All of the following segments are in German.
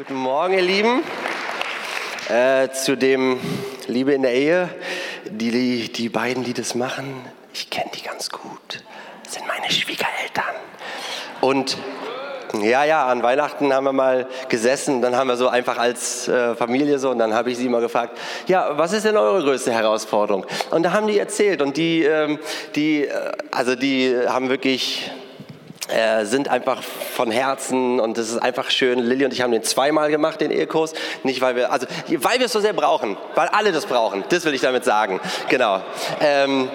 Guten Morgen, ihr Lieben. Äh, zu dem Liebe in der Ehe, die, die, die beiden, die das machen, ich kenne die ganz gut. Das sind meine Schwiegereltern. Und ja, ja, an Weihnachten haben wir mal gesessen, dann haben wir so einfach als äh, Familie so, und dann habe ich sie mal gefragt, ja, was ist denn eure größte Herausforderung? Und da haben die erzählt und die, ähm, die, äh, also die haben wirklich äh, sind einfach von Herzen und es ist einfach schön. Lilly und ich haben den zweimal gemacht, den Ehekurs. Nicht, weil wir, also, weil wir es so sehr brauchen, weil alle das brauchen. Das will ich damit sagen. Genau. Ähm,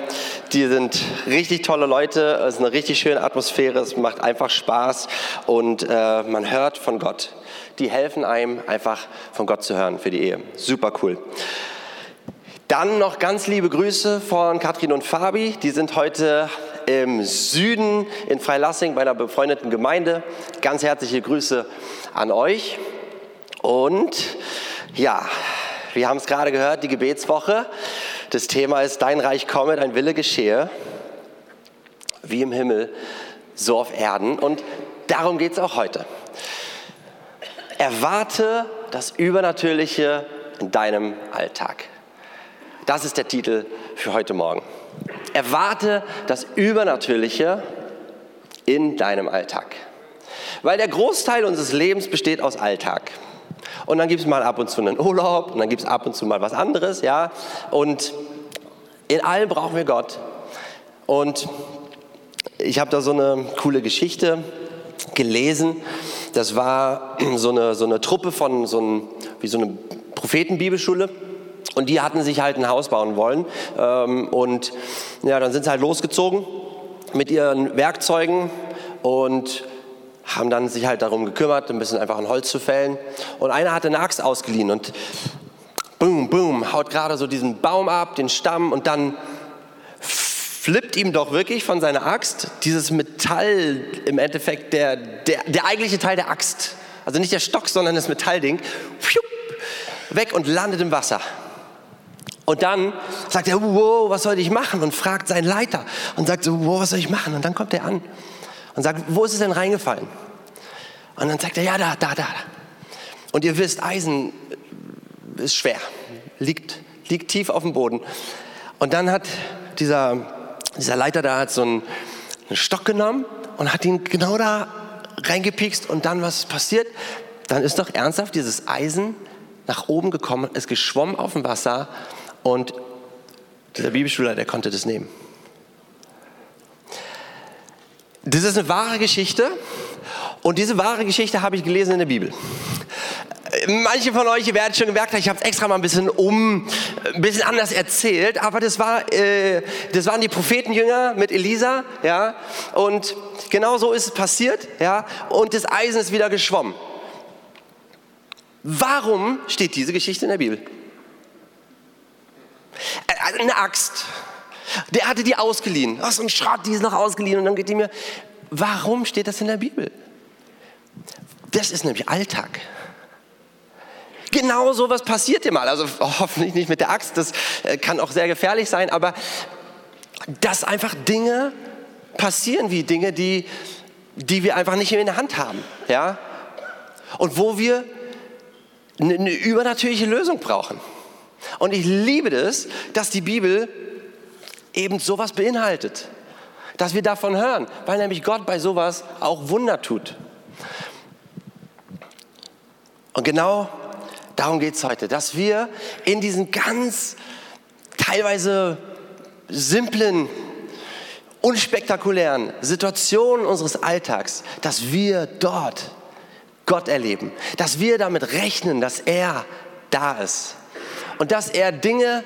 die sind richtig tolle Leute, es ist eine richtig schöne Atmosphäre, es macht einfach Spaß und äh, man hört von Gott. Die helfen einem einfach von Gott zu hören für die Ehe. Super cool. Dann noch ganz liebe Grüße von Katrin und Fabi. Die sind heute im Süden in Freilassing bei einer befreundeten Gemeinde. Ganz herzliche Grüße an euch. Und ja, wir haben es gerade gehört, die Gebetswoche. Das Thema ist, dein Reich komme, dein Wille geschehe, wie im Himmel, so auf Erden. Und darum geht es auch heute. Erwarte das Übernatürliche in deinem Alltag. Das ist der Titel für heute Morgen. Erwarte das Übernatürliche in deinem Alltag. Weil der Großteil unseres Lebens besteht aus Alltag. Und dann gibt es mal ab und zu einen Urlaub und dann gibt es ab und zu mal was anderes, ja. Und in allem brauchen wir Gott. Und ich habe da so eine coole Geschichte gelesen. Das war so eine, so eine Truppe von so ein, wie so eine Prophetenbibelschule. Und die hatten sich halt ein Haus bauen wollen. Ähm, und ja, dann sind sie halt losgezogen mit ihren Werkzeugen und haben dann sich halt darum gekümmert, ein bisschen einfach ein Holz zu fällen. Und einer hatte eine Axt ausgeliehen und boom, boom, haut gerade so diesen Baum ab, den Stamm und dann flippt ihm doch wirklich von seiner Axt dieses Metall im Endeffekt, der, der, der eigentliche Teil der Axt, also nicht der Stock, sondern das Metallding, weg und landet im Wasser. Und dann sagt er, wow, was soll ich machen? Und fragt seinen Leiter und sagt so, wow, was soll ich machen? Und dann kommt er an und sagt, wo ist es denn reingefallen? Und dann sagt er, ja, da, da, da. Und ihr wisst, Eisen ist schwer, liegt, liegt tief auf dem Boden. Und dann hat dieser, dieser Leiter da hat so einen, einen Stock genommen und hat ihn genau da reingepikst und dann was passiert? Dann ist doch ernsthaft dieses Eisen nach oben gekommen, ist geschwommen auf dem Wasser und dieser Bibelschüler, der konnte das nehmen. Das ist eine wahre Geschichte und diese wahre Geschichte habe ich gelesen in der Bibel. Manche von euch werden schon gemerkt, ich habe es extra mal ein bisschen um, ein bisschen anders erzählt, aber das war, äh, das waren die Prophetenjünger mit Elisa, ja, und genau so ist es passiert, ja, und das Eisen ist wieder geschwommen. Warum steht diese Geschichte in der Bibel? Äh, eine Axt. Der hatte die ausgeliehen. Ach, so ein Schrott, die ist noch ausgeliehen. Und dann geht die mir, warum steht das in der Bibel? Das ist nämlich Alltag. Genau so was passiert dir mal. Also hoffentlich nicht mit der Axt, das äh, kann auch sehr gefährlich sein, aber dass einfach Dinge passieren wie Dinge, die, die wir einfach nicht in der Hand haben. Ja? Und wo wir eine übernatürliche Lösung brauchen. Und ich liebe das, dass die Bibel eben sowas beinhaltet. Dass wir davon hören, weil nämlich Gott bei sowas auch Wunder tut. Und genau darum geht es heute, dass wir in diesen ganz teilweise simplen, unspektakulären Situationen unseres Alltags, dass wir dort Gott erleben, dass wir damit rechnen, dass er da ist und dass er Dinge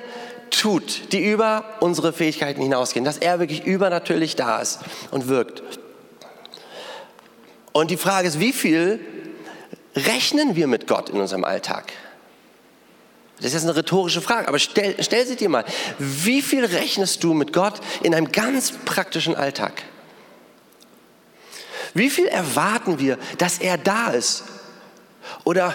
tut, die über unsere Fähigkeiten hinausgehen, dass er wirklich übernatürlich da ist und wirkt. Und die Frage ist, wie viel rechnen wir mit Gott in unserem Alltag? Das ist jetzt eine rhetorische Frage, aber stell, stell sie dir mal. Wie viel rechnest du mit Gott in einem ganz praktischen Alltag? Wie viel erwarten wir, dass er da ist? Oder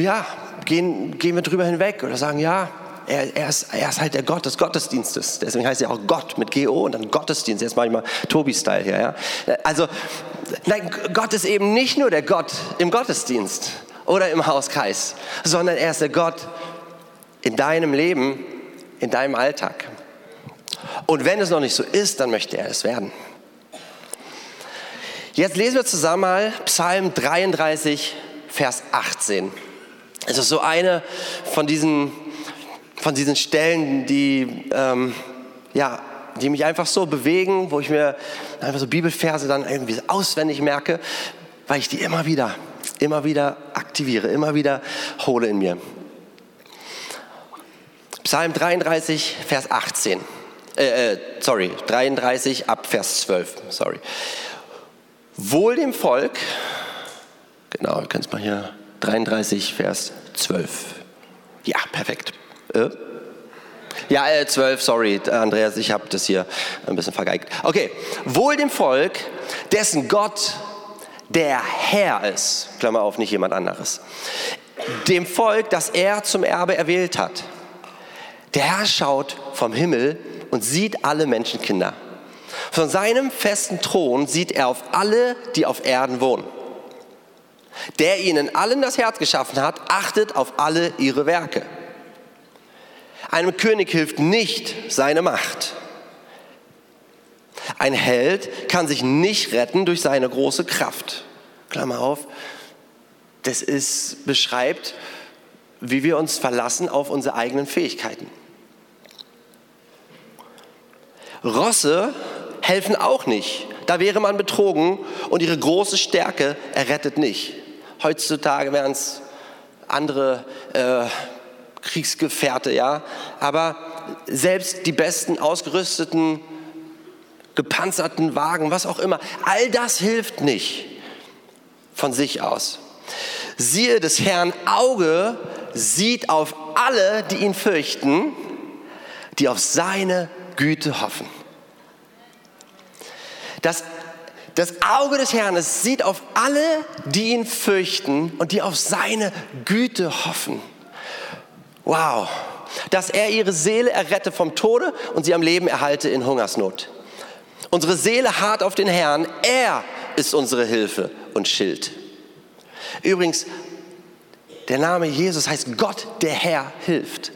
ja, gehen, gehen wir drüber hinweg oder sagen, ja, er, er, ist, er ist halt der Gott des Gottesdienstes. Deswegen heißt er auch Gott mit G-O und dann Gottesdienst. Jetzt mache ich mal Tobi-Style hier. Ja? Also, nein, Gott ist eben nicht nur der Gott im Gottesdienst oder im Hauskreis, sondern er ist der Gott in deinem Leben, in deinem Alltag. Und wenn es noch nicht so ist, dann möchte er es werden. Jetzt lesen wir zusammen mal Psalm 33, Vers 18. Es ist so eine von diesen, von diesen Stellen, die, ähm, ja, die mich einfach so bewegen, wo ich mir einfach so Bibelverse dann irgendwie auswendig merke, weil ich die immer wieder, immer wieder aktiviere, immer wieder hole in mir. Psalm 33, Vers 18. Äh, äh, sorry, 33 ab Vers 12. Sorry. Wohl dem Volk, genau, ihr könnt es mal hier, 33, Vers 12. Ja, perfekt. Äh? Ja, äh, 12, sorry, Andreas, ich habe das hier ein bisschen vergeigt. Okay, wohl dem Volk, dessen Gott der Herr ist, Klammer auf, nicht jemand anderes. Dem Volk, das er zum Erbe erwählt hat. Der Herr schaut vom Himmel und sieht alle Menschenkinder. Von seinem festen Thron sieht er auf alle, die auf Erden wohnen. Der ihnen allen das Herz geschaffen hat, achtet auf alle ihre Werke. Einem König hilft nicht seine Macht. Ein Held kann sich nicht retten durch seine große Kraft. Klammer auf, das ist, beschreibt, wie wir uns verlassen auf unsere eigenen Fähigkeiten. Rosse helfen auch nicht. Da wäre man betrogen und ihre große Stärke errettet nicht. Heutzutage wären es andere äh, Kriegsgefährte, ja. Aber selbst die besten ausgerüsteten, gepanzerten Wagen, was auch immer, all das hilft nicht von sich aus. Siehe, des Herrn Auge sieht auf alle, die ihn fürchten, die auf seine Güte hoffen. Das, das Auge des Herrn sieht auf alle, die ihn fürchten und die auf seine Güte hoffen. Wow, dass er ihre Seele errette vom Tode und sie am Leben erhalte in Hungersnot. Unsere Seele hart auf den Herrn, er ist unsere Hilfe und Schild. Übrigens, der Name Jesus heißt Gott, der Herr hilft.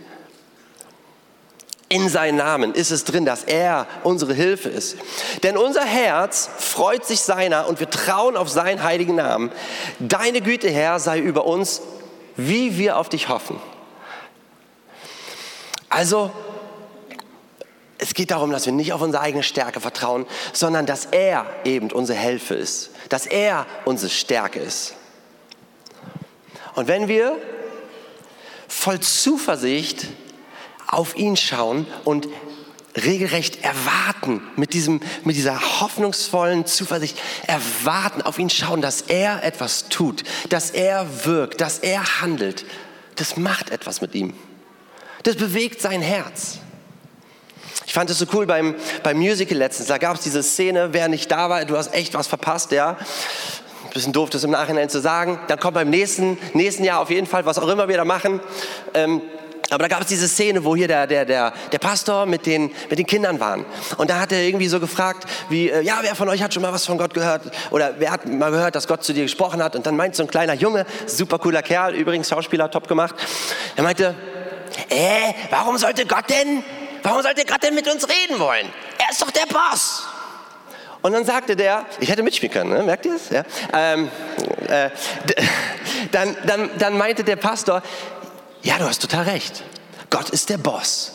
In seinen Namen ist es drin, dass er unsere Hilfe ist. Denn unser Herz freut sich seiner und wir trauen auf seinen heiligen Namen. Deine Güte, Herr, sei über uns, wie wir auf dich hoffen. Also, es geht darum, dass wir nicht auf unsere eigene Stärke vertrauen, sondern dass er eben unsere Hilfe ist, dass er unsere Stärke ist. Und wenn wir voll Zuversicht auf ihn schauen und regelrecht erwarten, mit, diesem, mit dieser hoffnungsvollen Zuversicht erwarten, auf ihn schauen, dass er etwas tut, dass er wirkt, dass er handelt. Das macht etwas mit ihm. Das bewegt sein Herz. Ich fand es so cool beim, beim Musical letztens. Da gab es diese Szene, wer nicht da war, du hast echt was verpasst, ja. Bisschen doof, das im Nachhinein zu sagen. Dann kommt beim nächsten, nächsten Jahr auf jeden Fall, was auch immer wir da machen, ähm, aber da gab es diese Szene, wo hier der, der, der, der Pastor mit den, mit den Kindern waren. Und da hat er irgendwie so gefragt, wie, äh, ja, wer von euch hat schon mal was von Gott gehört? Oder wer hat mal gehört, dass Gott zu dir gesprochen hat? Und dann meint so ein kleiner Junge, super cooler Kerl, übrigens Schauspieler, top gemacht. Er meinte, äh, warum sollte Gott denn, warum sollte Gott denn mit uns reden wollen? Er ist doch der Boss. Und dann sagte der, ich hätte mitspielen können, ne? merkt ihr es? Ja? Ähm, äh, dann, dann, dann meinte der Pastor, ja, du hast total recht. Gott ist der Boss.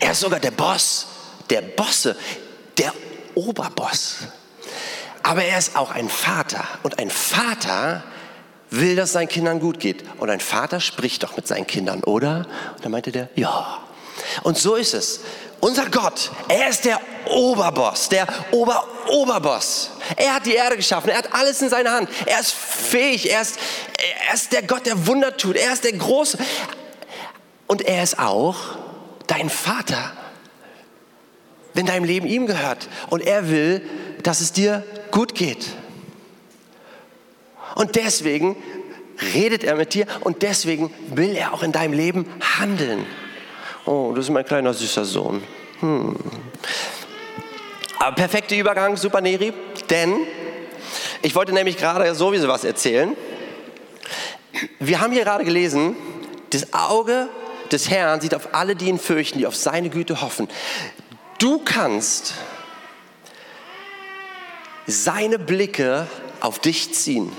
Er ist sogar der Boss der Bosse, der Oberboss. Aber er ist auch ein Vater. Und ein Vater will, dass seinen Kindern gut geht. Und ein Vater spricht doch mit seinen Kindern, oder? Und dann meinte der, ja. Und so ist es. Unser Gott, er ist der Oberboss, der Ober-Oberboss. Er hat die Erde geschaffen, er hat alles in seiner Hand. Er ist fähig, er ist, er ist der Gott, der Wunder tut, er ist der Große. Und er ist auch dein Vater, wenn dein Leben ihm gehört. Und er will, dass es dir gut geht. Und deswegen redet er mit dir und deswegen will er auch in deinem Leben handeln. Oh, das ist mein kleiner süßer Sohn. Hm. Aber perfekter Übergang, super Neri, denn Ich wollte nämlich gerade sowieso was erzählen. Wir haben hier gerade gelesen, das Auge des Herrn sieht auf alle, die ihn fürchten, die auf seine Güte hoffen. Du kannst seine Blicke auf dich ziehen.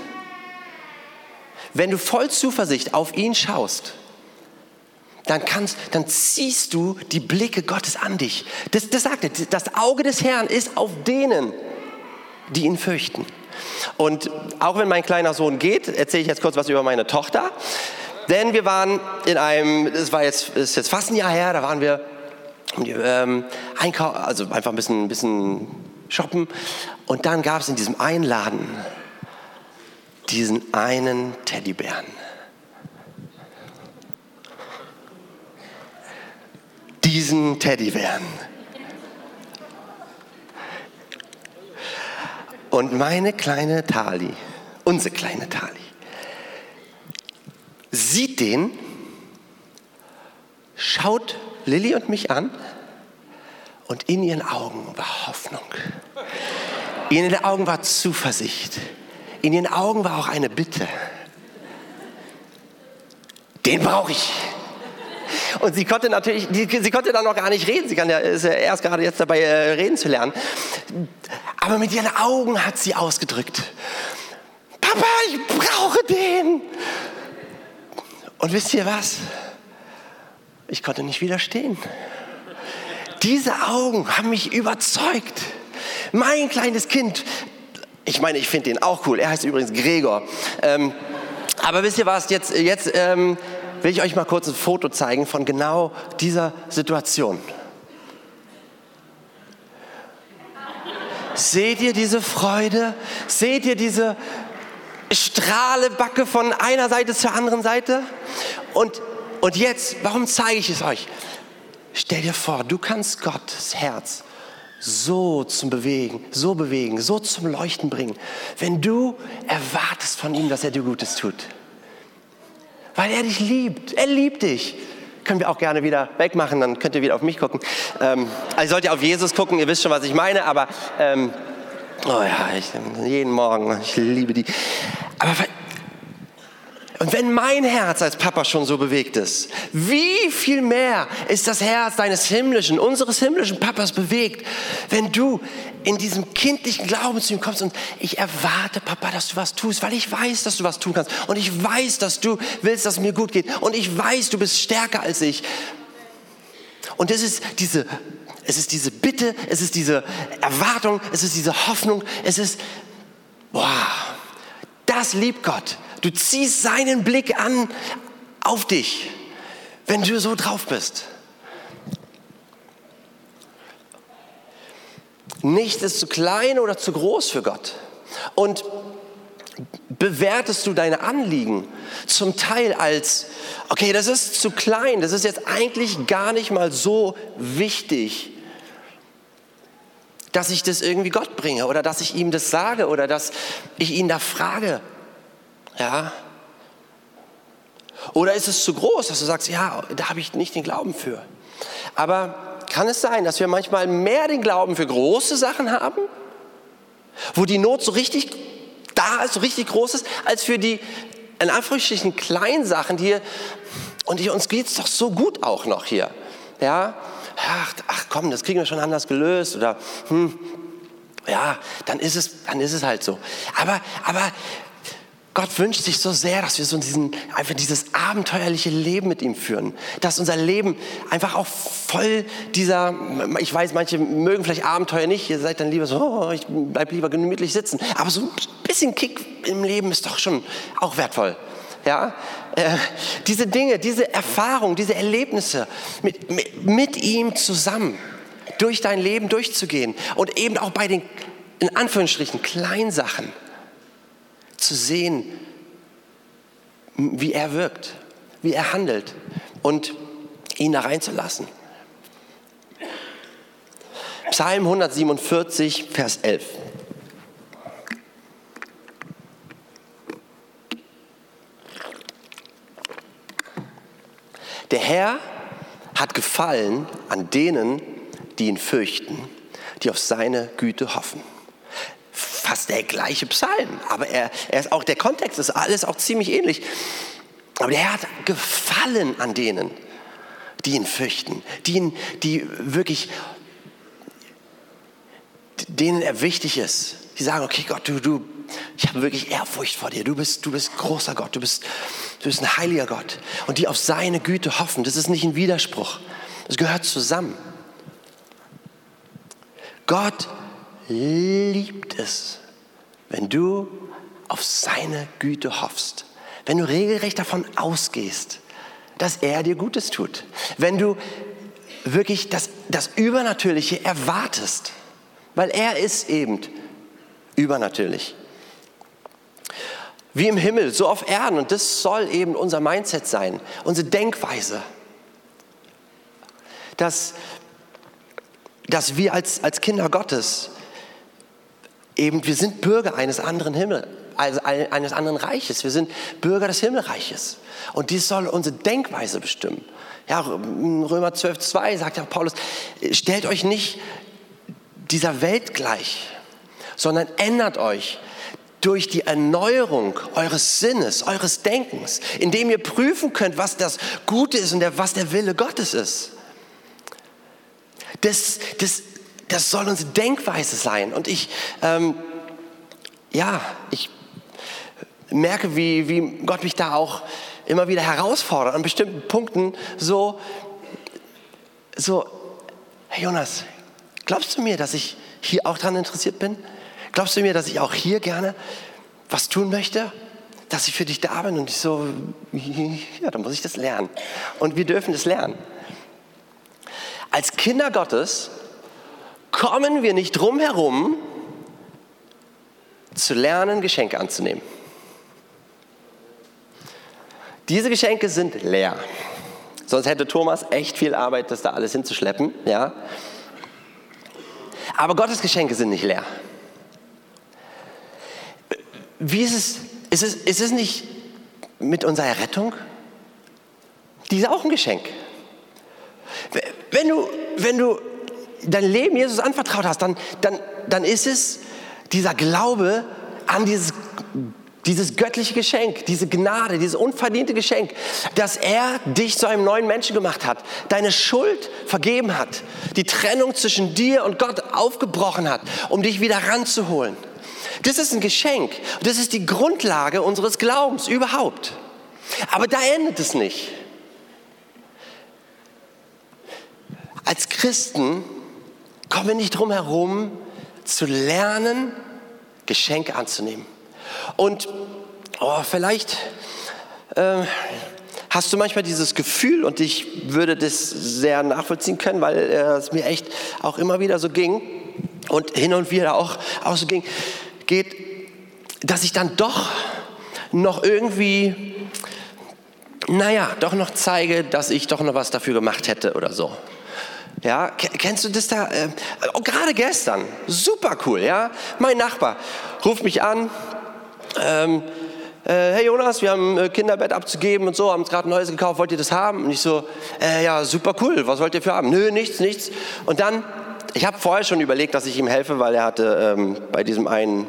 Wenn du voll Zuversicht auf ihn schaust, dann, kannst, dann ziehst du die Blicke Gottes an dich. Das, das sagt er, das Auge des Herrn ist auf denen, die ihn fürchten. Und auch wenn mein kleiner Sohn geht, erzähle ich jetzt kurz was über meine Tochter. Denn wir waren in einem, es war jetzt, ist jetzt fast ein Jahr her, da waren wir ähm, einkaufen, also einfach ein bisschen, ein bisschen shoppen. Und dann gab es in diesem einen Laden diesen einen Teddybären. Diesen Teddybären. Und meine kleine Tali, unsere kleine Tali, sieht den, schaut Lilly und mich an und in ihren Augen war Hoffnung. In ihren Augen war Zuversicht. In ihren Augen war auch eine Bitte. Den brauche ich. Und sie konnte natürlich, sie konnte dann noch gar nicht reden. Sie kann ja, ist ja erst gerade jetzt dabei, äh, reden zu lernen. Aber mit ihren Augen hat sie ausgedrückt, Papa, ich brauche den. Und wisst ihr was? Ich konnte nicht widerstehen. Diese Augen haben mich überzeugt. Mein kleines Kind, ich meine, ich finde den auch cool. Er heißt übrigens Gregor. Ähm, aber wisst ihr was? Jetzt, jetzt ähm, will ich euch mal kurz ein Foto zeigen von genau dieser Situation. Seht ihr diese Freude? Seht ihr diese Strahlebacke von einer Seite zur anderen Seite? Und, und jetzt, warum zeige ich es euch? Stell dir vor, du kannst Gottes Herz so zum Bewegen, so bewegen, so zum Leuchten bringen, wenn du erwartest von ihm, dass er dir Gutes tut. Weil er dich liebt. Er liebt dich. Können wir auch gerne wieder wegmachen, dann könnt ihr wieder auf mich gucken. Ähm, also sollt ihr auf Jesus gucken, ihr wisst schon, was ich meine, aber ähm, oh ja, ich, jeden Morgen, ich liebe die. Aber und wenn mein Herz als Papa schon so bewegt ist, wie viel mehr ist das Herz deines himmlischen, unseres himmlischen Papas bewegt, wenn du in diesem kindlichen Glauben zu ihm kommst und ich erwarte, Papa, dass du was tust, weil ich weiß, dass du was tun kannst und ich weiß, dass du willst, dass es mir gut geht und ich weiß, du bist stärker als ich. Und es ist diese, es ist diese Bitte, es ist diese Erwartung, es ist diese Hoffnung, es ist, boah, das liebt Gott. Du ziehst seinen Blick an auf dich, wenn du so drauf bist. Nichts ist zu klein oder zu groß für Gott. Und bewertest du deine Anliegen zum Teil als, okay, das ist zu klein, das ist jetzt eigentlich gar nicht mal so wichtig, dass ich das irgendwie Gott bringe oder dass ich ihm das sage oder dass ich ihn da frage. Ja? Oder ist es zu groß, dass du sagst, ja, da habe ich nicht den Glauben für. Aber kann es sein, dass wir manchmal mehr den Glauben für große Sachen haben, wo die Not so richtig da ist, so richtig groß ist, als für die in Anführungsstrichen kleinen Sachen hier. Und hier, uns geht es doch so gut auch noch hier. Ja, ach, ach komm, das kriegen wir schon anders gelöst oder hm, ja, dann ist es, dann ist es halt so. Aber, aber Gott wünscht sich so sehr, dass wir so diesen, einfach dieses abenteuerliche Leben mit ihm führen. Dass unser Leben einfach auch voll dieser, ich weiß, manche mögen vielleicht Abenteuer nicht, ihr seid dann lieber so, oh, ich bleib lieber gemütlich sitzen. Aber so ein bisschen Kick im Leben ist doch schon auch wertvoll. Ja, äh, diese Dinge, diese Erfahrungen, diese Erlebnisse mit, mit, mit ihm zusammen durch dein Leben durchzugehen und eben auch bei den, in Anführungsstrichen, Kleinsachen zu sehen, wie er wirkt, wie er handelt und ihn da reinzulassen. Psalm 147, Vers 11. Der Herr hat Gefallen an denen, die ihn fürchten, die auf seine Güte hoffen. Fast der gleiche Psalm, aber er, er ist auch der Kontext ist alles auch ziemlich ähnlich. Aber der hat Gefallen an denen, die ihn fürchten, die, ihn, die wirklich, denen er wichtig ist. Die sagen, okay Gott, du, du, ich habe wirklich Ehrfurcht vor dir. Du bist, du bist großer Gott, du bist, du bist ein heiliger Gott. Und die auf seine Güte hoffen, das ist nicht ein Widerspruch. Das gehört zusammen. Gott liebt es, wenn du auf seine Güte hoffst, wenn du regelrecht davon ausgehst, dass er dir Gutes tut, wenn du wirklich das, das Übernatürliche erwartest, weil er ist eben übernatürlich. Wie im Himmel, so auf Erden. Und das soll eben unser Mindset sein, unsere Denkweise. Dass, dass wir als, als Kinder Gottes eben, wir sind Bürger eines anderen Himmels, also eines anderen Reiches. Wir sind Bürger des Himmelreiches. Und dies soll unsere Denkweise bestimmen. Ja, Römer 12, 2 sagt ja Paulus, stellt euch nicht dieser Welt gleich, sondern ändert euch durch die Erneuerung eures Sinnes, eures Denkens, indem ihr prüfen könnt, was das Gute ist und der, was der Wille Gottes ist. Das, das, das soll unsere Denkweise sein. Und ich, ähm, ja, ich merke, wie, wie Gott mich da auch immer wieder herausfordert, an bestimmten Punkten so, so, Herr Jonas, glaubst du mir, dass ich hier auch daran interessiert bin? Glaubst du mir, dass ich auch hier gerne was tun möchte? Dass ich für dich da bin und ich so, ja, dann muss ich das lernen. Und wir dürfen das lernen. Als Kinder Gottes kommen wir nicht drum herum, zu lernen, Geschenke anzunehmen. Diese Geschenke sind leer. Sonst hätte Thomas echt viel Arbeit, das da alles hinzuschleppen. Ja? Aber Gottes Geschenke sind nicht leer. Wie ist es, ist es, ist es nicht mit unserer Errettung? Die ist auch ein Geschenk. Wenn du, wenn du dein Leben Jesus anvertraut hast, dann, dann, dann ist es dieser Glaube an dieses, dieses göttliche Geschenk, diese Gnade, dieses unverdiente Geschenk, dass er dich zu einem neuen Menschen gemacht hat, deine Schuld vergeben hat, die Trennung zwischen dir und Gott aufgebrochen hat, um dich wieder ranzuholen. Das ist ein Geschenk. Das ist die Grundlage unseres Glaubens überhaupt. Aber da endet es nicht. Als Christen kommen wir nicht drum herum, zu lernen, Geschenke anzunehmen. Und oh, vielleicht äh, hast du manchmal dieses Gefühl, und ich würde das sehr nachvollziehen können, weil äh, es mir echt auch immer wieder so ging und hin und wieder auch, auch so ging, geht, dass ich dann doch noch irgendwie, naja, doch noch zeige, dass ich doch noch was dafür gemacht hätte oder so. Ja, kennst du das da? Äh, oh, gerade gestern, super cool, ja. Mein Nachbar ruft mich an, ähm, äh, hey Jonas, wir haben ein äh, Kinderbett abzugeben und so, haben uns gerade ein neues gekauft, wollt ihr das haben? Und ich so, äh, ja, super cool, was wollt ihr für haben? Nö, nichts, nichts. Und dann ich habe vorher schon überlegt, dass ich ihm helfe, weil er hatte ähm, bei diesem einen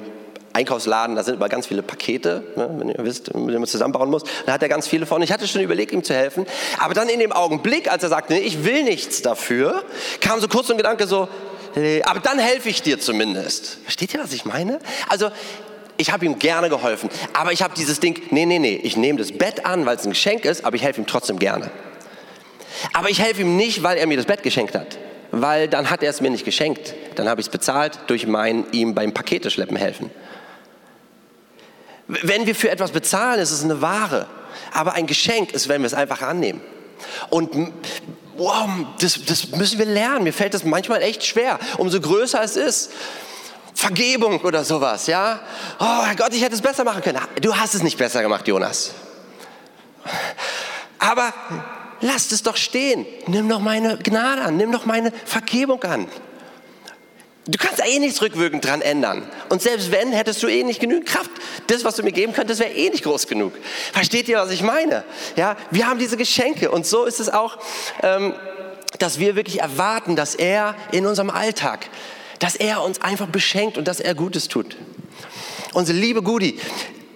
Einkaufsladen, da sind immer ganz viele Pakete, ne, wenn ihr wisst, mit denen man zusammenbauen muss. Da hat er ganz viele von. Ich hatte schon überlegt, ihm zu helfen. Aber dann in dem Augenblick, als er sagte, nee, ich will nichts dafür, kam so kurz ein Gedanke so, aber dann helfe ich dir zumindest. Versteht ihr, was ich meine? Also, ich habe ihm gerne geholfen. Aber ich habe dieses Ding, nee, nee, nee, ich nehme das Bett an, weil es ein Geschenk ist, aber ich helfe ihm trotzdem gerne. Aber ich helfe ihm nicht, weil er mir das Bett geschenkt hat weil dann hat er es mir nicht geschenkt. Dann habe ich es bezahlt durch mein ihm beim Paketeschleppen helfen. Wenn wir für etwas bezahlen, ist es eine Ware. Aber ein Geschenk ist, wenn wir es einfach annehmen. Und wow, das, das müssen wir lernen. Mir fällt das manchmal echt schwer, umso größer es ist. Vergebung oder sowas, ja? Oh Herr Gott, ich hätte es besser machen können. Du hast es nicht besser gemacht, Jonas. Aber lasst es doch stehen. Nimm doch meine Gnade an, nimm doch meine Vergebung an. Du kannst eh nichts rückwirkend dran ändern. Und selbst wenn, hättest du eh nicht genügend Kraft. Das, was du mir geben könntest, wäre eh nicht groß genug. Versteht ihr, was ich meine? Ja, wir haben diese Geschenke. Und so ist es auch, ähm, dass wir wirklich erwarten, dass er in unserem Alltag, dass er uns einfach beschenkt und dass er Gutes tut. unsere liebe Gudi,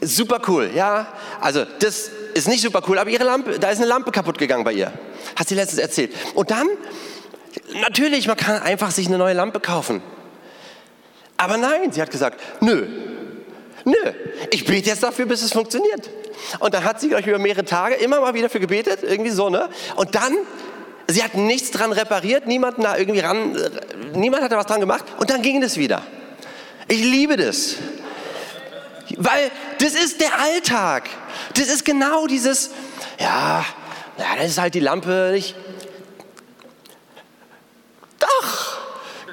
super cool, ja. Also das ist nicht super cool, aber ihre Lampe, da ist eine Lampe kaputt gegangen bei ihr. Hat sie letztens erzählt. Und dann, natürlich, man kann einfach sich eine neue Lampe kaufen. Aber nein, sie hat gesagt, nö, nö, ich bete jetzt dafür, bis es funktioniert. Und dann hat sie, ich, über mehrere Tage immer mal wieder für gebetet, irgendwie so, ne? Und dann, sie hat nichts dran repariert, niemanden da irgendwie ran, niemand hat da was dran gemacht und dann ging es wieder. Ich liebe das. Weil das ist der Alltag. Das ist genau dieses, ja, ja, das ist halt die Lampe nicht. Doch,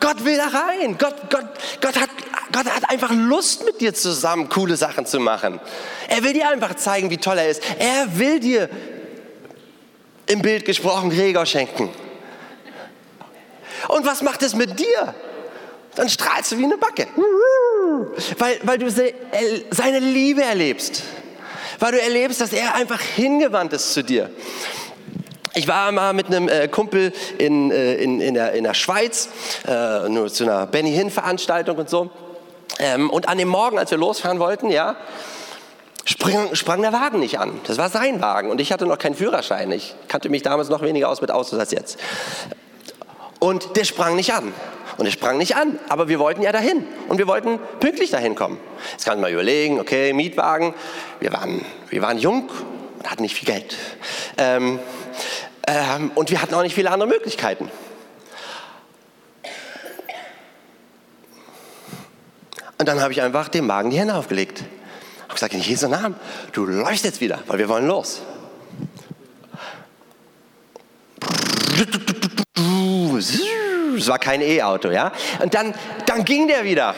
Gott will da rein. Gott, Gott, Gott, hat, Gott hat einfach Lust mit dir zusammen coole Sachen zu machen. Er will dir einfach zeigen, wie toll er ist. Er will dir im Bild gesprochen Gregor schenken. Und was macht es mit dir? Dann strahlst du wie eine Backe. Weil, weil du seine Liebe erlebst. Weil du erlebst, dass er einfach hingewandt ist zu dir. Ich war mal mit einem äh, Kumpel in, äh, in, in, der, in der Schweiz, äh, nur zu einer Benny Hinn Veranstaltung und so. Ähm, und an dem Morgen, als wir losfahren wollten, ja, sprang, sprang der Wagen nicht an. Das war sein Wagen und ich hatte noch keinen Führerschein. Ich kannte mich damals noch weniger aus mit Autos als jetzt. Und der sprang nicht an. Und er sprang nicht an, aber wir wollten ja dahin und wir wollten pünktlich dahin kommen. Jetzt kann man mal überlegen, okay, Mietwagen, wir waren, wir waren jung und hatten nicht viel Geld. Ähm, ähm, und wir hatten auch nicht viele andere Möglichkeiten. Und dann habe ich einfach dem Wagen die Hände aufgelegt. Ich habe gesagt, in Jesu Namen, du läufst jetzt wieder, weil wir wollen los. Es war kein E-Auto, ja. Und dann, dann ging der wieder.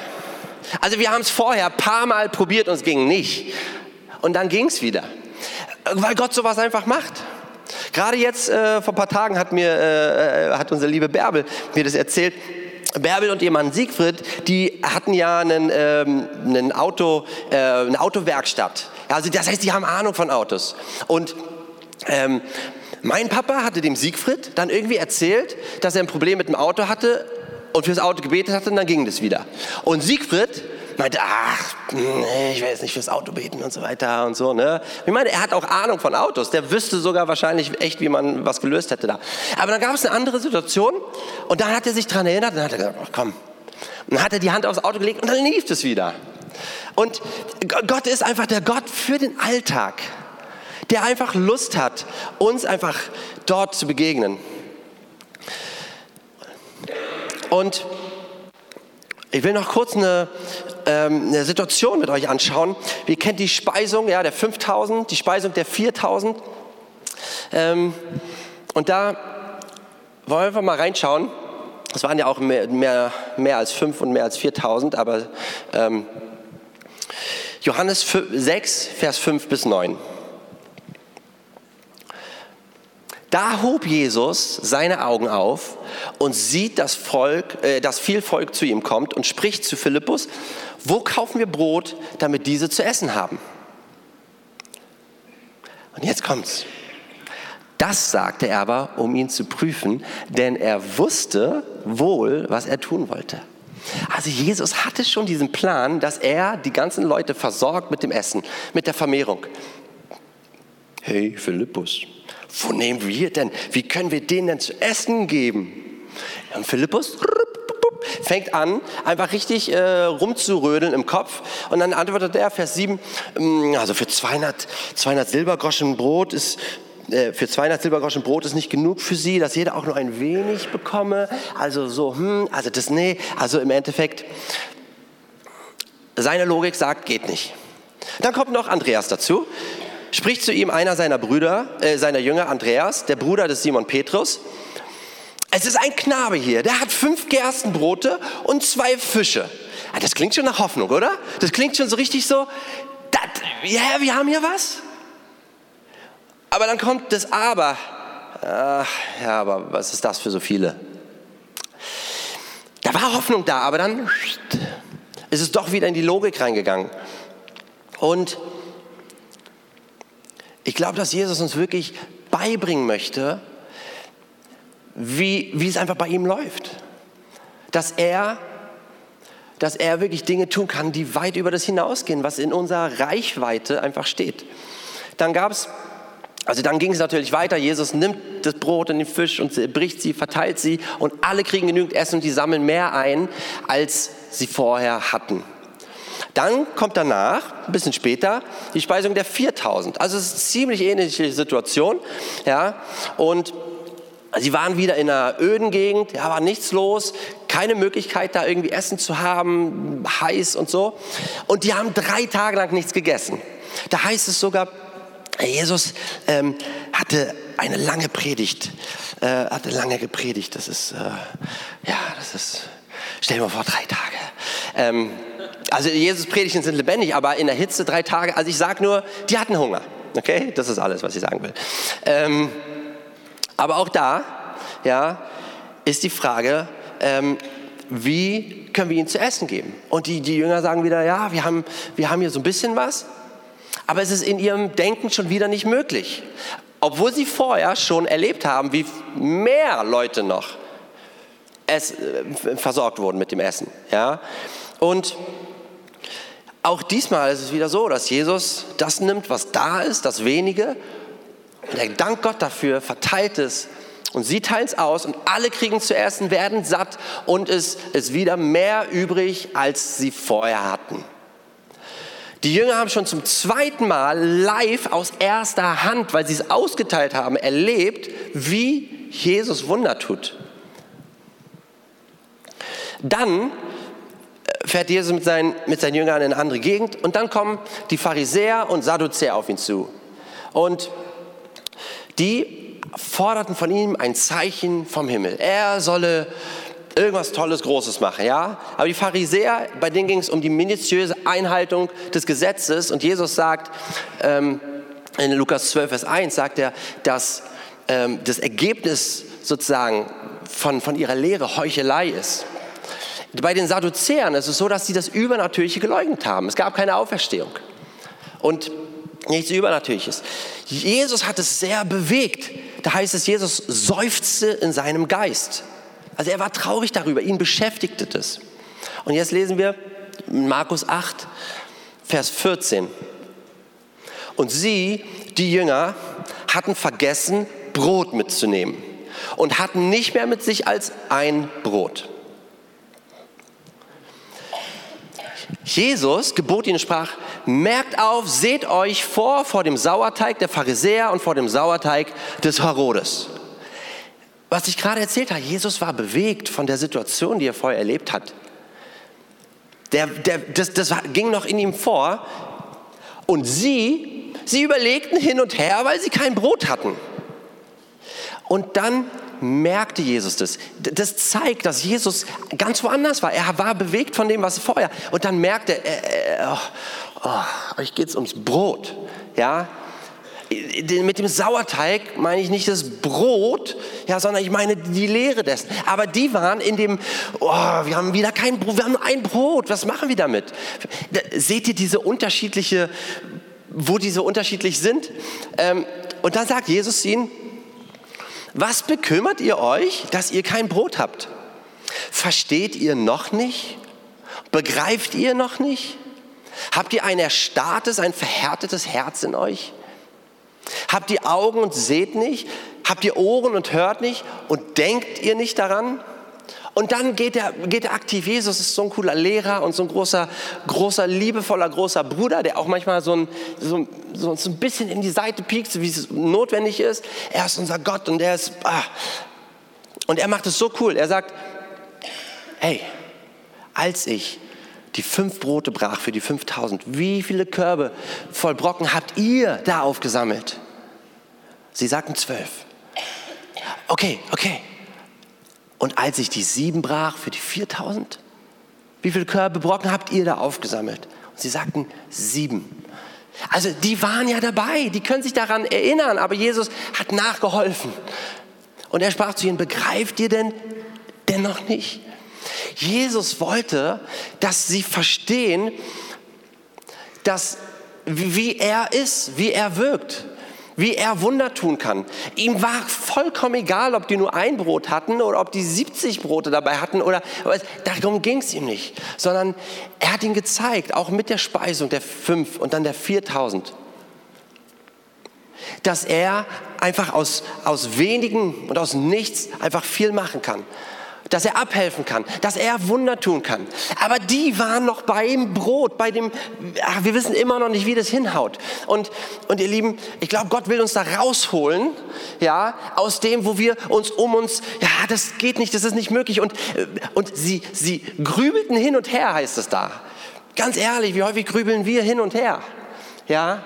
Also wir haben es vorher ein paar Mal probiert und es ging nicht. Und dann ging es wieder. Weil Gott sowas einfach macht. Gerade jetzt, äh, vor ein paar Tagen hat mir, äh, hat unsere liebe Bärbel mir das erzählt. Bärbel und ihr Mann Siegfried, die hatten ja einen, ähm, einen Auto, äh, eine Autowerkstatt. Also das heißt, die haben Ahnung von Autos. Und ähm, mein Papa hatte dem Siegfried dann irgendwie erzählt, dass er ein Problem mit dem Auto hatte und fürs Auto gebetet hatte und dann ging das wieder. Und Siegfried meinte, ach, ich will jetzt nicht fürs Auto beten und so weiter und so. Ne? Ich meine, er hat auch Ahnung von Autos. Der wüsste sogar wahrscheinlich echt, wie man was gelöst hätte da. Aber dann gab es eine andere Situation und dann hat er sich daran erinnert und dann hat er gesagt, ach, komm. Und dann hat er die Hand aufs Auto gelegt und dann lief es wieder. Und Gott ist einfach der Gott für den Alltag der einfach Lust hat, uns einfach dort zu begegnen. Und ich will noch kurz eine, ähm, eine Situation mit euch anschauen. Wir kennen die Speisung ja, der 5000, die Speisung der 4000. Ähm, und da wollen wir mal reinschauen. Es waren ja auch mehr, mehr, mehr als 5 und mehr als 4000, aber ähm, Johannes 6, Vers 5 bis 9. Da hob Jesus seine Augen auf und sieht das Volk, äh, dass viel Volk zu ihm kommt und spricht zu Philippus, wo kaufen wir Brot, damit diese zu essen haben? Und jetzt kommt's. Das sagte er aber, um ihn zu prüfen, denn er wusste wohl, was er tun wollte. Also Jesus hatte schon diesen Plan, dass er die ganzen Leute versorgt mit dem Essen, mit der Vermehrung. Hey Philippus, wo nehmen wir denn? Wie können wir denen denn zu essen geben? Und Philippus fängt an, einfach richtig äh, rumzurödeln im Kopf. Und dann antwortet er, Vers 7, mm, also für 200, 200 Silbergroschen Brot ist äh, für 200 Silbergroschen Brot ist nicht genug für sie, dass jeder auch nur ein wenig bekomme. Also so, hm, also das, nee, also im Endeffekt, seine Logik sagt, geht nicht. Dann kommt noch Andreas dazu spricht zu ihm einer seiner Brüder, äh, seiner Jünger, Andreas, der Bruder des Simon Petrus. Es ist ein Knabe hier, der hat fünf Gerstenbrote und zwei Fische. Ah, das klingt schon nach Hoffnung, oder? Das klingt schon so richtig so, ja, yeah, wir haben hier was. Aber dann kommt das Aber. Ach, ja, aber was ist das für so viele? Da war Hoffnung da, aber dann ist es doch wieder in die Logik reingegangen. Und ich glaube, dass Jesus uns wirklich beibringen möchte, wie, wie es einfach bei ihm läuft. Dass er dass er wirklich Dinge tun kann, die weit über das hinausgehen, was in unserer Reichweite einfach steht. Dann gab es also dann ging es natürlich weiter. Jesus nimmt das Brot und den Fisch und bricht sie, verteilt sie und alle kriegen genügend Essen und die sammeln mehr ein, als sie vorher hatten. Dann kommt danach, ein bisschen später, die Speisung der 4000. Also es ist eine ziemlich ähnliche Situation. Ja? Und sie waren wieder in einer öden Gegend, ja, war nichts los, keine Möglichkeit da irgendwie Essen zu haben, heiß und so. Und die haben drei Tage lang nichts gegessen. Da heißt es sogar, Jesus ähm, hatte eine lange Predigt, äh, hatte lange gepredigt. Das ist, äh, ja, das ist, stell dir mal vor, drei Tage. Ähm, also Jesus Predigten sind lebendig, aber in der Hitze drei Tage. Also ich sage nur, die hatten Hunger. Okay, das ist alles, was ich sagen will. Ähm, aber auch da, ja, ist die Frage, ähm, wie können wir ihnen zu essen geben? Und die, die Jünger sagen wieder, ja, wir haben, wir haben hier so ein bisschen was, aber es ist in ihrem Denken schon wieder nicht möglich. Obwohl sie vorher schon erlebt haben, wie mehr Leute noch es, äh, versorgt wurden mit dem Essen. Ja? Und auch diesmal ist es wieder so, dass Jesus das nimmt, was da ist, das wenige, und er dankt Gott dafür, verteilt es und sie teilen es aus und alle kriegen zu essen, werden satt und es ist wieder mehr übrig, als sie vorher hatten. Die Jünger haben schon zum zweiten Mal live aus erster Hand, weil sie es ausgeteilt haben, erlebt, wie Jesus Wunder tut. Dann fährt Jesus mit seinen, mit seinen Jüngern in eine andere Gegend und dann kommen die Pharisäer und Sadduzäer auf ihn zu. Und die forderten von ihm ein Zeichen vom Himmel. Er solle irgendwas Tolles, Großes machen, ja? Aber die Pharisäer, bei denen ging es um die minutiöse Einhaltung des Gesetzes und Jesus sagt, ähm, in Lukas 12, Vers 1 sagt er, dass ähm, das Ergebnis sozusagen von, von ihrer Lehre Heuchelei ist. Bei den Sadduzäern ist es so, dass sie das Übernatürliche geleugnet haben. Es gab keine Auferstehung und nichts Übernatürliches. Jesus hat es sehr bewegt. Da heißt es, Jesus seufzte in seinem Geist. Also er war traurig darüber, ihn beschäftigte das. Und jetzt lesen wir Markus 8, Vers 14. Und sie, die Jünger, hatten vergessen, Brot mitzunehmen und hatten nicht mehr mit sich als ein Brot. Jesus gebot ihnen sprach, merkt auf, seht euch vor vor dem Sauerteig der Pharisäer und vor dem Sauerteig des Herodes was ich gerade erzählt habe, Jesus war bewegt von der Situation, die er vorher erlebt hat. Der, der, das, das ging noch in ihm vor. Und sie, sie überlegten hin und her, weil sie kein Brot hatten. Und dann merkte Jesus das. Das zeigt, dass Jesus ganz woanders war. Er war bewegt von dem, was vorher. Und dann merkte er, äh, oh, oh, euch geht es ums Brot. Ja, mit dem Sauerteig meine ich nicht das Brot, ja, sondern ich meine die Lehre dessen. Aber die waren in dem, oh, wir haben wieder kein Brot, wir haben ein Brot, was machen wir damit? Seht ihr diese unterschiedliche, wo diese unterschiedlich sind? Ähm, und dann sagt Jesus ihnen, was bekümmert ihr euch, dass ihr kein Brot habt? Versteht ihr noch nicht? Begreift ihr noch nicht? Habt ihr ein erstarrtes, ein verhärtetes Herz in euch? Habt ihr Augen und seht nicht? Habt ihr Ohren und hört nicht? Und denkt ihr nicht daran? Und dann geht er, geht er aktiv. Jesus ist so ein cooler Lehrer und so ein großer, großer, liebevoller, großer Bruder, der auch manchmal so ein, so, so, ein bisschen in die Seite piekt, wie es notwendig ist. Er ist unser Gott und er ist, ah. und er macht es so cool. Er sagt, hey, als ich die fünf Brote brach für die 5000. Wie viele Körbe voll Brocken habt ihr da aufgesammelt? Sie sagten zwölf. Okay, okay. Und als ich die sieben brach für die 4000, wie viele Körbe Brocken habt ihr da aufgesammelt? Und sie sagten sieben. Also die waren ja dabei, die können sich daran erinnern, aber Jesus hat nachgeholfen. Und er sprach zu ihnen, begreift ihr denn dennoch nicht? Jesus wollte, dass sie verstehen, dass, wie er ist, wie er wirkt. Wie er Wunder tun kann. Ihm war vollkommen egal, ob die nur ein Brot hatten oder ob die 70 Brote dabei hatten oder darum ging es ihm nicht, sondern er hat ihn gezeigt, auch mit der Speisung der fünf und dann der 4000, dass er einfach aus, aus wenigen und aus nichts einfach viel machen kann dass er abhelfen kann, dass er Wunder tun kann. Aber die waren noch beim Brot, bei dem, ach, wir wissen immer noch nicht, wie das hinhaut. Und, und ihr Lieben, ich glaube, Gott will uns da rausholen, ja, aus dem, wo wir uns um uns, ja, das geht nicht, das ist nicht möglich. Und, und sie, sie grübelten hin und her, heißt es da. Ganz ehrlich, wie häufig grübeln wir hin und her? Ja,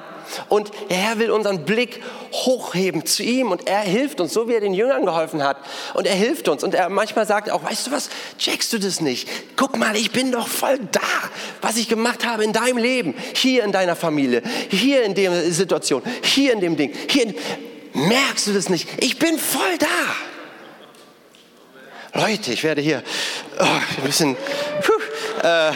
und der Herr will unseren Blick hochheben zu ihm und er hilft uns, so wie er den Jüngern geholfen hat. Und er hilft uns. Und er manchmal sagt auch, weißt du was, checkst du das nicht? Guck mal, ich bin doch voll da, was ich gemacht habe in deinem Leben, hier in deiner Familie, hier in der Situation, hier in dem Ding. Hier in, merkst du das nicht? Ich bin voll da. Leute, ich werde hier oh, ein bisschen... Puh, äh,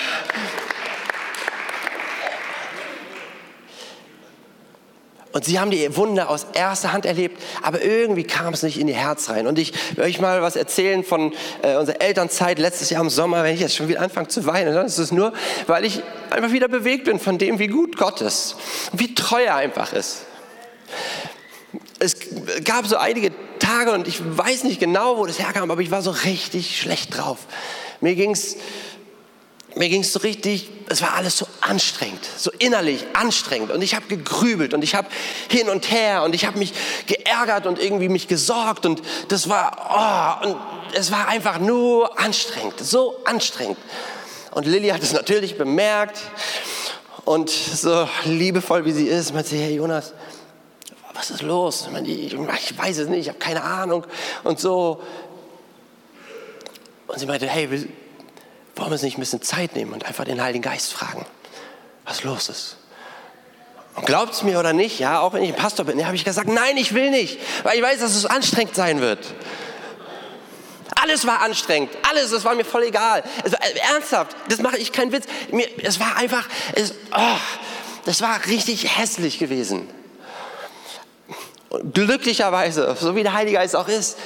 Und sie haben die Wunder aus erster Hand erlebt, aber irgendwie kam es nicht in ihr Herz rein. Und ich will euch mal was erzählen von äh, unserer Elternzeit letztes Jahr im Sommer, wenn ich jetzt schon wieder anfange zu weinen, dann ist es nur, weil ich einfach wieder bewegt bin von dem, wie gut Gott ist wie treu er einfach ist. Es gab so einige Tage und ich weiß nicht genau, wo das herkam, aber ich war so richtig schlecht drauf. Mir ging es mir ging es so richtig, es war alles so anstrengend, so innerlich anstrengend. Und ich habe gegrübelt und ich habe hin und her und ich habe mich geärgert und irgendwie mich gesorgt. Und das war, oh, und es war einfach nur anstrengend, so anstrengend. Und Lilly hat es natürlich bemerkt und so liebevoll wie sie ist, meinte sie, hey Jonas, was ist los? Ich, ich weiß es nicht, ich habe keine Ahnung und so. Und sie meinte, hey, wollen wir uns nicht ein bisschen Zeit nehmen und einfach den Heiligen Geist fragen, was los ist? Und glaubt es mir oder nicht, ja, auch wenn ich ein Pastor bin, habe ich gesagt, nein, ich will nicht, weil ich weiß, dass es anstrengend sein wird. Alles war anstrengend, alles, es war mir voll egal. War, äh, ernsthaft, das mache ich keinen Witz. Mir, es war einfach, es, oh, das war richtig hässlich gewesen. Und glücklicherweise, so wie der Heilige Geist auch ist,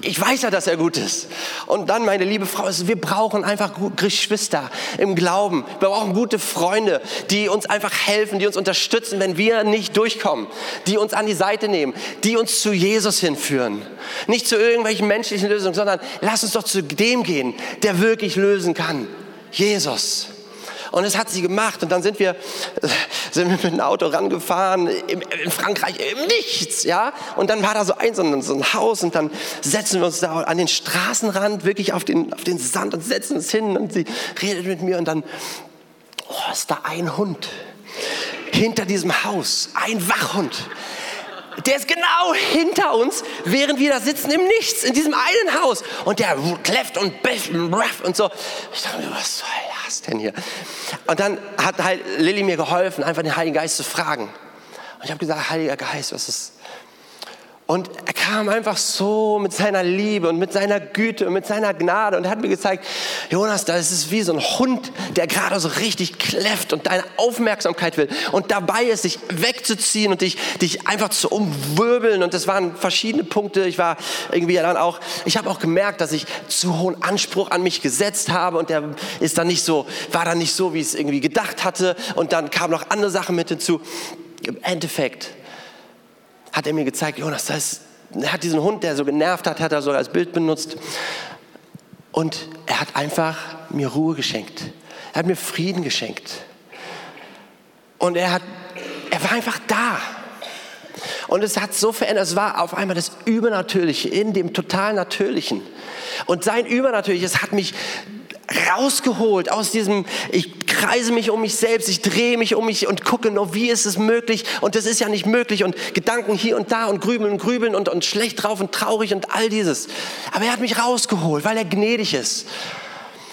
ich weiß ja, dass er gut ist. Und dann, meine liebe Frau, wir brauchen einfach Geschwister im Glauben. Wir brauchen gute Freunde, die uns einfach helfen, die uns unterstützen, wenn wir nicht durchkommen, die uns an die Seite nehmen, die uns zu Jesus hinführen. Nicht zu irgendwelchen menschlichen Lösungen, sondern lass uns doch zu dem gehen, der wirklich lösen kann. Jesus. Und das hat sie gemacht. Und dann sind wir, sind wir mit dem Auto rangefahren, in, in Frankreich, im Nichts, ja. Und dann war da so ein, so ein, so ein Haus und dann setzen wir uns da an den Straßenrand, wirklich auf den, auf den Sand und setzen uns hin und sie redet mit mir und dann, oh, ist da ein Hund. Hinter diesem Haus, ein Wachhund. Der ist genau hinter uns, während wir da sitzen im Nichts, in diesem einen Haus. Und der kläfft und bellt und so. Ich dachte mir, was soll das denn hier? Und dann hat halt Lilly mir geholfen, einfach den Heiligen Geist zu fragen. Und ich habe gesagt, Heiliger Geist, was ist, und er kam einfach so mit seiner Liebe und mit seiner Güte und mit seiner Gnade und hat mir gezeigt, Jonas, da ist wie so ein Hund, der gerade so richtig kläfft und deine Aufmerksamkeit will und dabei ist, dich wegzuziehen und dich, dich einfach zu umwirbeln. Und das waren verschiedene Punkte. Ich war irgendwie dann auch, ich habe auch gemerkt, dass ich zu hohen Anspruch an mich gesetzt habe und der ist dann nicht so, war dann nicht so, wie ich es irgendwie gedacht hatte. Und dann kamen noch andere Sachen mit hinzu. Im Endeffekt hat er mir gezeigt, Jonas, das er hat diesen Hund, der so genervt hat, hat er so als Bild benutzt. Und er hat einfach mir Ruhe geschenkt. Er hat mir Frieden geschenkt. Und er, hat, er war einfach da. Und es hat so verändert, es war auf einmal das Übernatürliche in dem total Natürlichen. Und sein Übernatürliches hat mich rausgeholt aus diesem, ich kreise mich um mich selbst, ich drehe mich um mich und gucke noch, wie ist es möglich und das ist ja nicht möglich und Gedanken hier und da und grübeln und grübeln und, und schlecht drauf und traurig und all dieses. Aber er hat mich rausgeholt, weil er gnädig ist.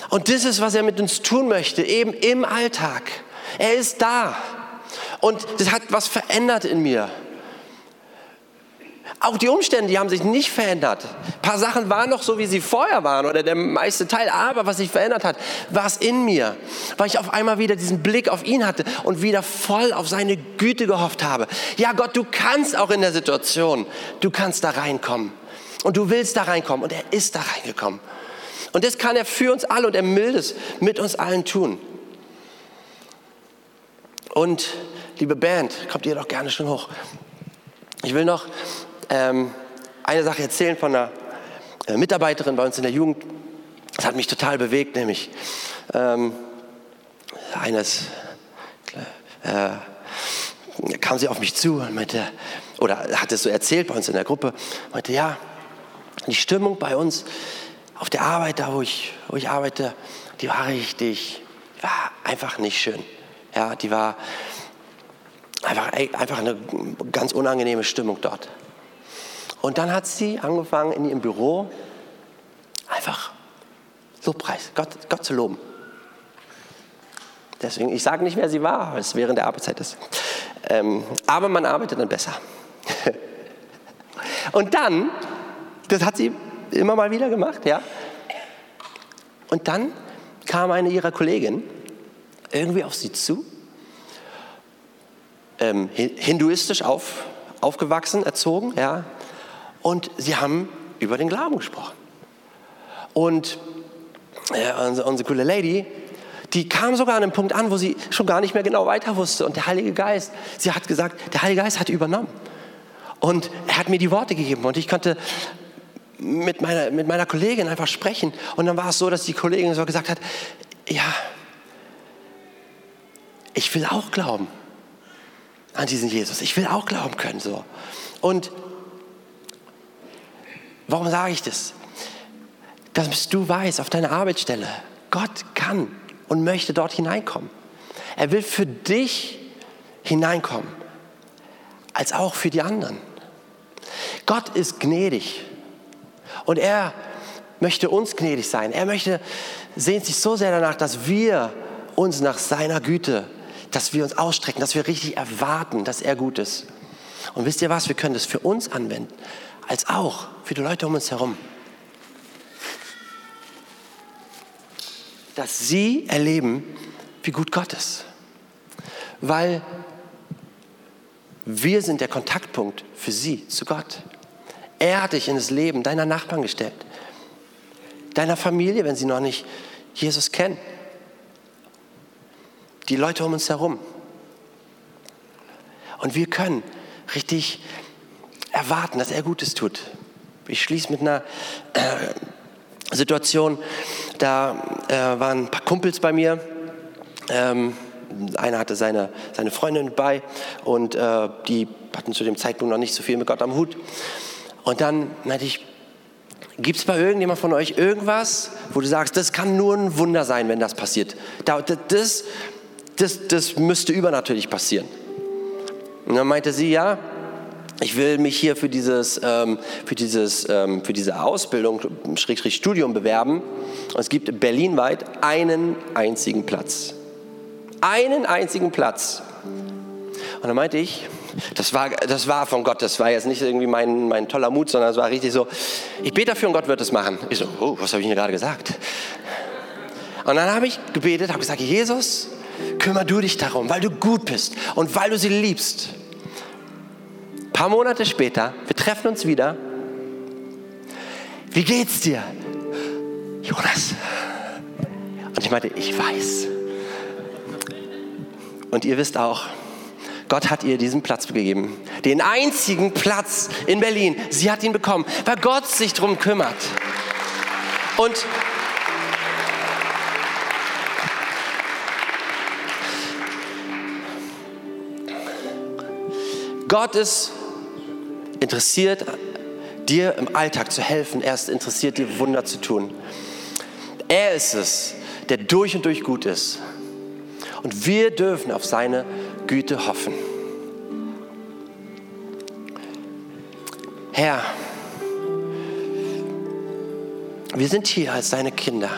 Und das ist, was er mit uns tun möchte, eben im Alltag. Er ist da. Und das hat was verändert in mir. Auch die Umstände, die haben sich nicht verändert. Ein paar Sachen waren noch so, wie sie vorher waren oder der meiste Teil. Aber was sich verändert hat, war es in mir, weil ich auf einmal wieder diesen Blick auf ihn hatte und wieder voll auf seine Güte gehofft habe. Ja, Gott, du kannst auch in der Situation, du kannst da reinkommen. Und du willst da reinkommen. Und er ist da reingekommen. Und das kann er für uns alle und er will es mit uns allen tun. Und liebe Band, kommt ihr doch gerne schon hoch. Ich will noch ähm, eine Sache erzählen von einer äh, Mitarbeiterin bei uns in der Jugend. Das hat mich total bewegt, nämlich ähm, eines äh, kam sie auf mich zu und meinte, oder hat es so erzählt bei uns in der Gruppe, meinte, ja, die Stimmung bei uns auf der Arbeit, da wo ich, wo ich arbeite, die war richtig, war einfach nicht schön. Ja, die war einfach, einfach eine ganz unangenehme Stimmung dort. Und dann hat sie angefangen, in ihrem Büro einfach Lobpreis, Gott, Gott zu loben. Deswegen, ich sage nicht, wer sie war, weil es während der Arbeitszeit ist. Ähm, aber man arbeitet dann besser. Und dann, das hat sie immer mal wieder gemacht, ja. Und dann kam eine ihrer Kolleginnen irgendwie auf sie zu, ähm, hinduistisch auf, aufgewachsen, erzogen, ja, und sie haben über den Glauben gesprochen. Und äh, unsere, unsere coole Lady, die kam sogar an einem Punkt an, wo sie schon gar nicht mehr genau weiter wusste. Und der Heilige Geist, sie hat gesagt, der Heilige Geist hat übernommen. Und er hat mir die Worte gegeben und ich konnte mit meiner, mit meiner Kollegin einfach sprechen. Und dann war es so, dass die Kollegin so gesagt hat, ja, ich will auch glauben an diesen Jesus. Ich will auch glauben können so. Und Warum sage ich das? Dass du weißt, auf deiner Arbeitsstelle, Gott kann und möchte dort hineinkommen. Er will für dich hineinkommen, als auch für die anderen. Gott ist gnädig und er möchte uns gnädig sein. Er möchte, sehnt sich so sehr danach, dass wir uns nach seiner Güte, dass wir uns ausstrecken, dass wir richtig erwarten, dass er gut ist. Und wisst ihr was, wir können das für uns anwenden als auch für die Leute um uns herum. Dass sie erleben, wie gut Gott ist. Weil wir sind der Kontaktpunkt für sie zu Gott. Er hat dich in das Leben deiner Nachbarn gestellt, deiner Familie, wenn sie noch nicht Jesus kennen, die Leute um uns herum. Und wir können richtig erwarten, dass er Gutes tut. Ich schließe mit einer äh, Situation, da äh, waren ein paar Kumpels bei mir. Ähm, einer hatte seine, seine Freundin bei und äh, die hatten zu dem Zeitpunkt noch nicht so viel mit Gott am Hut. Und dann meinte ich, gibt es bei irgendjemand von euch irgendwas, wo du sagst, das kann nur ein Wunder sein, wenn das passiert? Das, das, das müsste übernatürlich passieren. Und dann meinte sie, ja, ich will mich hier für, dieses, ähm, für, dieses, ähm, für diese Ausbildung, Schrägstrich Studium bewerben. Und es gibt berlinweit einen einzigen Platz. Einen einzigen Platz. Und dann meinte ich, das war, das war von Gott, das war jetzt nicht irgendwie mein, mein toller Mut, sondern es war richtig so, ich bete dafür und Gott wird es machen. Ich so, oh, was habe ich mir gerade gesagt? Und dann habe ich gebetet, habe gesagt, Jesus, kümmere du dich darum, weil du gut bist und weil du sie liebst paar Monate später, wir treffen uns wieder. Wie geht's dir? Jonas. Und ich meinte, ich weiß. Und ihr wisst auch, Gott hat ihr diesen Platz gegeben. Den einzigen Platz in Berlin. Sie hat ihn bekommen, weil Gott sich darum kümmert. Und Gott ist interessiert, dir im Alltag zu helfen. Er ist interessiert, dir Wunder zu tun. Er ist es, der durch und durch gut ist. Und wir dürfen auf seine Güte hoffen. Herr, wir sind hier als deine Kinder.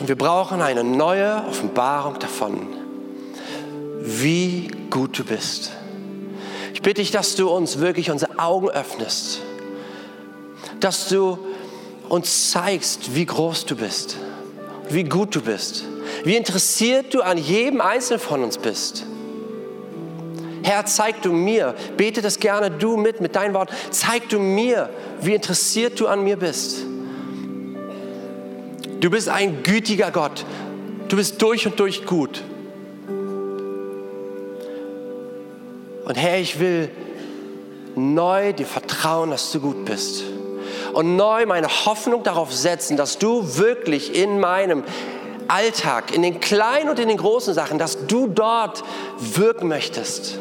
Und wir brauchen eine neue Offenbarung davon, wie gut du bist Ich bitte dich, dass du uns wirklich unsere Augen öffnest, dass du uns zeigst, wie groß du bist, wie gut du bist, wie interessiert du an jedem Einzelnen von uns bist. Herr, zeig du mir, bete das gerne du mit, mit deinen Worten, zeig du mir, wie interessiert du an mir bist. Du bist ein gütiger Gott. Du bist durch und durch gut. Und Herr, ich will neu dir vertrauen, dass du gut bist. Und neu meine Hoffnung darauf setzen, dass du wirklich in meinem Alltag, in den kleinen und in den großen Sachen, dass du dort wirken möchtest.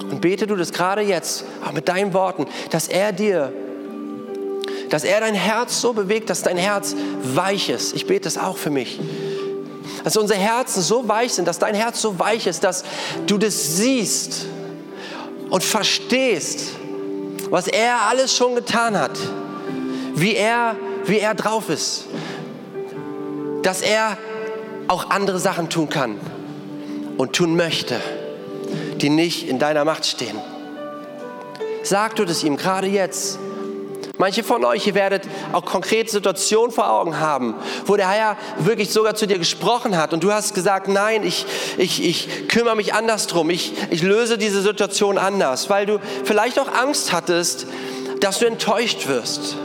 Und bete du das gerade jetzt, auch mit deinen Worten, dass er dir, dass er dein Herz so bewegt, dass dein Herz weich ist. Ich bete das auch für mich. Dass unsere Herzen so weich sind, dass dein Herz so weich ist, dass du das siehst und verstehst, was er alles schon getan hat, wie er, wie er drauf ist, dass er auch andere Sachen tun kann und tun möchte die nicht in deiner Macht stehen. Sag du das ihm gerade jetzt. Manche von euch, ihr werdet auch konkrete Situationen vor Augen haben, wo der Herr wirklich sogar zu dir gesprochen hat und du hast gesagt, nein, ich, ich, ich kümmere mich anders drum, ich, ich löse diese Situation anders, weil du vielleicht auch Angst hattest, dass du enttäuscht wirst.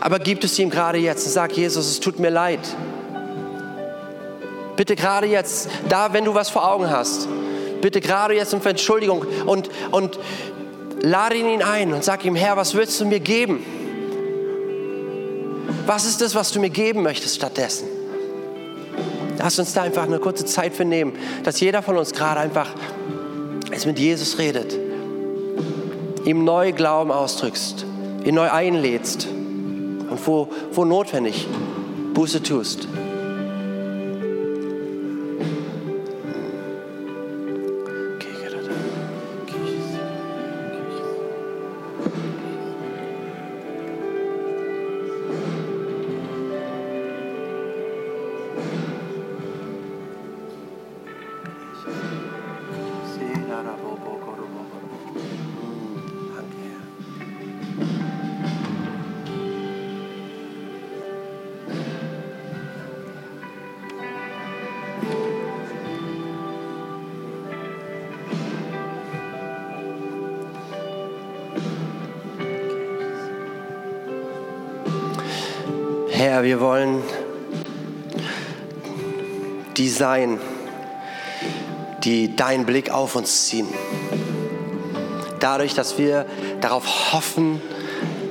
Aber gib es ihm gerade jetzt und sag, Jesus, es tut mir leid. Bitte gerade jetzt, da, wenn du was vor Augen hast, bitte gerade jetzt um Entschuldigung und, und lade ihn ein und sag ihm, Herr, was willst du mir geben? Was ist das, was du mir geben möchtest stattdessen? Lass uns da einfach eine kurze Zeit für nehmen, dass jeder von uns gerade einfach es mit Jesus redet, ihm neu Glauben ausdrückst, ihn neu einlädst und wo, wo notwendig Buße tust. Sein, die deinen Blick auf uns ziehen. Dadurch, dass wir darauf hoffen,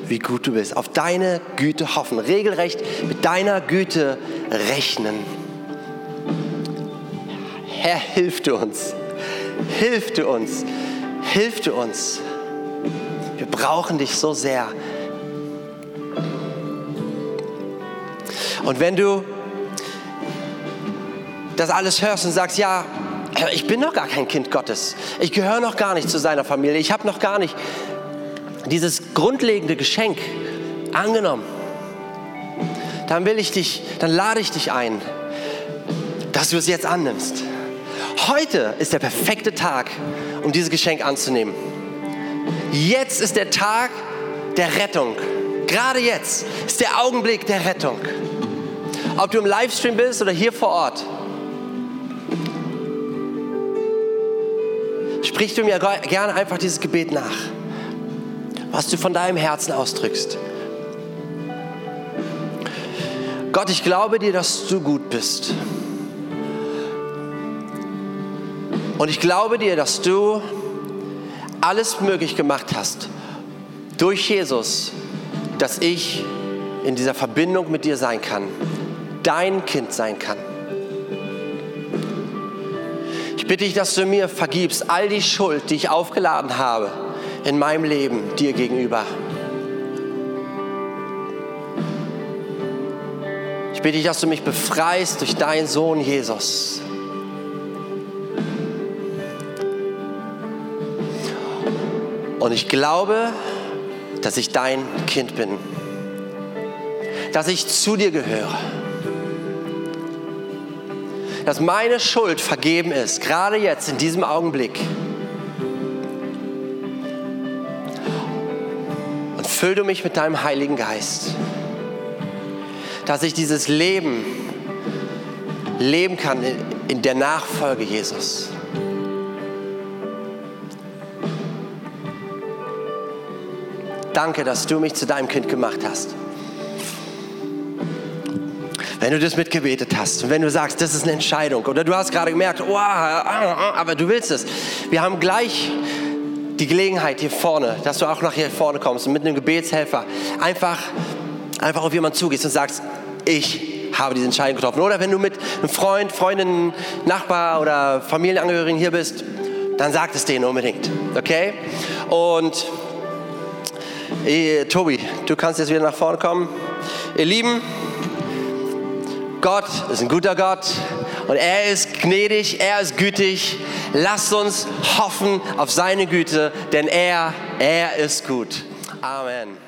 wie gut du bist, auf deine Güte hoffen, regelrecht mit deiner Güte rechnen. Herr, hilf du uns, hilf du uns, hilf du uns. Wir brauchen dich so sehr. Und wenn du das alles hörst und sagst, ja, ich bin noch gar kein Kind Gottes, ich gehöre noch gar nicht zu seiner Familie, ich habe noch gar nicht dieses grundlegende Geschenk angenommen, dann will ich dich, dann lade ich dich ein, dass du es jetzt annimmst. Heute ist der perfekte Tag, um dieses Geschenk anzunehmen. Jetzt ist der Tag der Rettung. Gerade jetzt ist der Augenblick der Rettung. Ob du im Livestream bist oder hier vor Ort. Sprich du mir gerne einfach dieses Gebet nach, was du von deinem Herzen ausdrückst. Gott, ich glaube dir, dass du gut bist. Und ich glaube dir, dass du alles möglich gemacht hast durch Jesus, dass ich in dieser Verbindung mit dir sein kann dein Kind sein kann. Ich bitte dich, dass du mir vergibst all die Schuld, die ich aufgeladen habe in meinem Leben dir gegenüber. Ich bitte dich, dass du mich befreist durch deinen Sohn Jesus. Und ich glaube, dass ich dein Kind bin. dass ich zu dir gehöre. Dass meine Schuld vergeben ist, gerade jetzt in diesem Augenblick. Und füll du mich mit deinem Heiligen Geist, dass ich dieses Leben leben kann in der Nachfolge Jesus. Danke, dass du mich zu deinem Kind gemacht hast. Wenn du das mitgebetet hast und wenn du sagst, das ist eine Entscheidung oder du hast gerade gemerkt, oh, aber du willst es. Wir haben gleich die Gelegenheit hier vorne, dass du auch nach hier vorne kommst und mit einem Gebetshelfer einfach, einfach auf jemanden zugehst und sagst, ich habe diese Entscheidung getroffen. Oder wenn du mit einem Freund, Freundin, Nachbar oder Familienangehörigen hier bist, dann sag es denen unbedingt. Okay? Und Tobi, du kannst jetzt wieder nach vorne kommen. Ihr Lieben, Gott ist ein guter Gott und er ist gnädig, er ist gütig. Lasst uns hoffen auf seine Güte, denn er, er ist gut. Amen.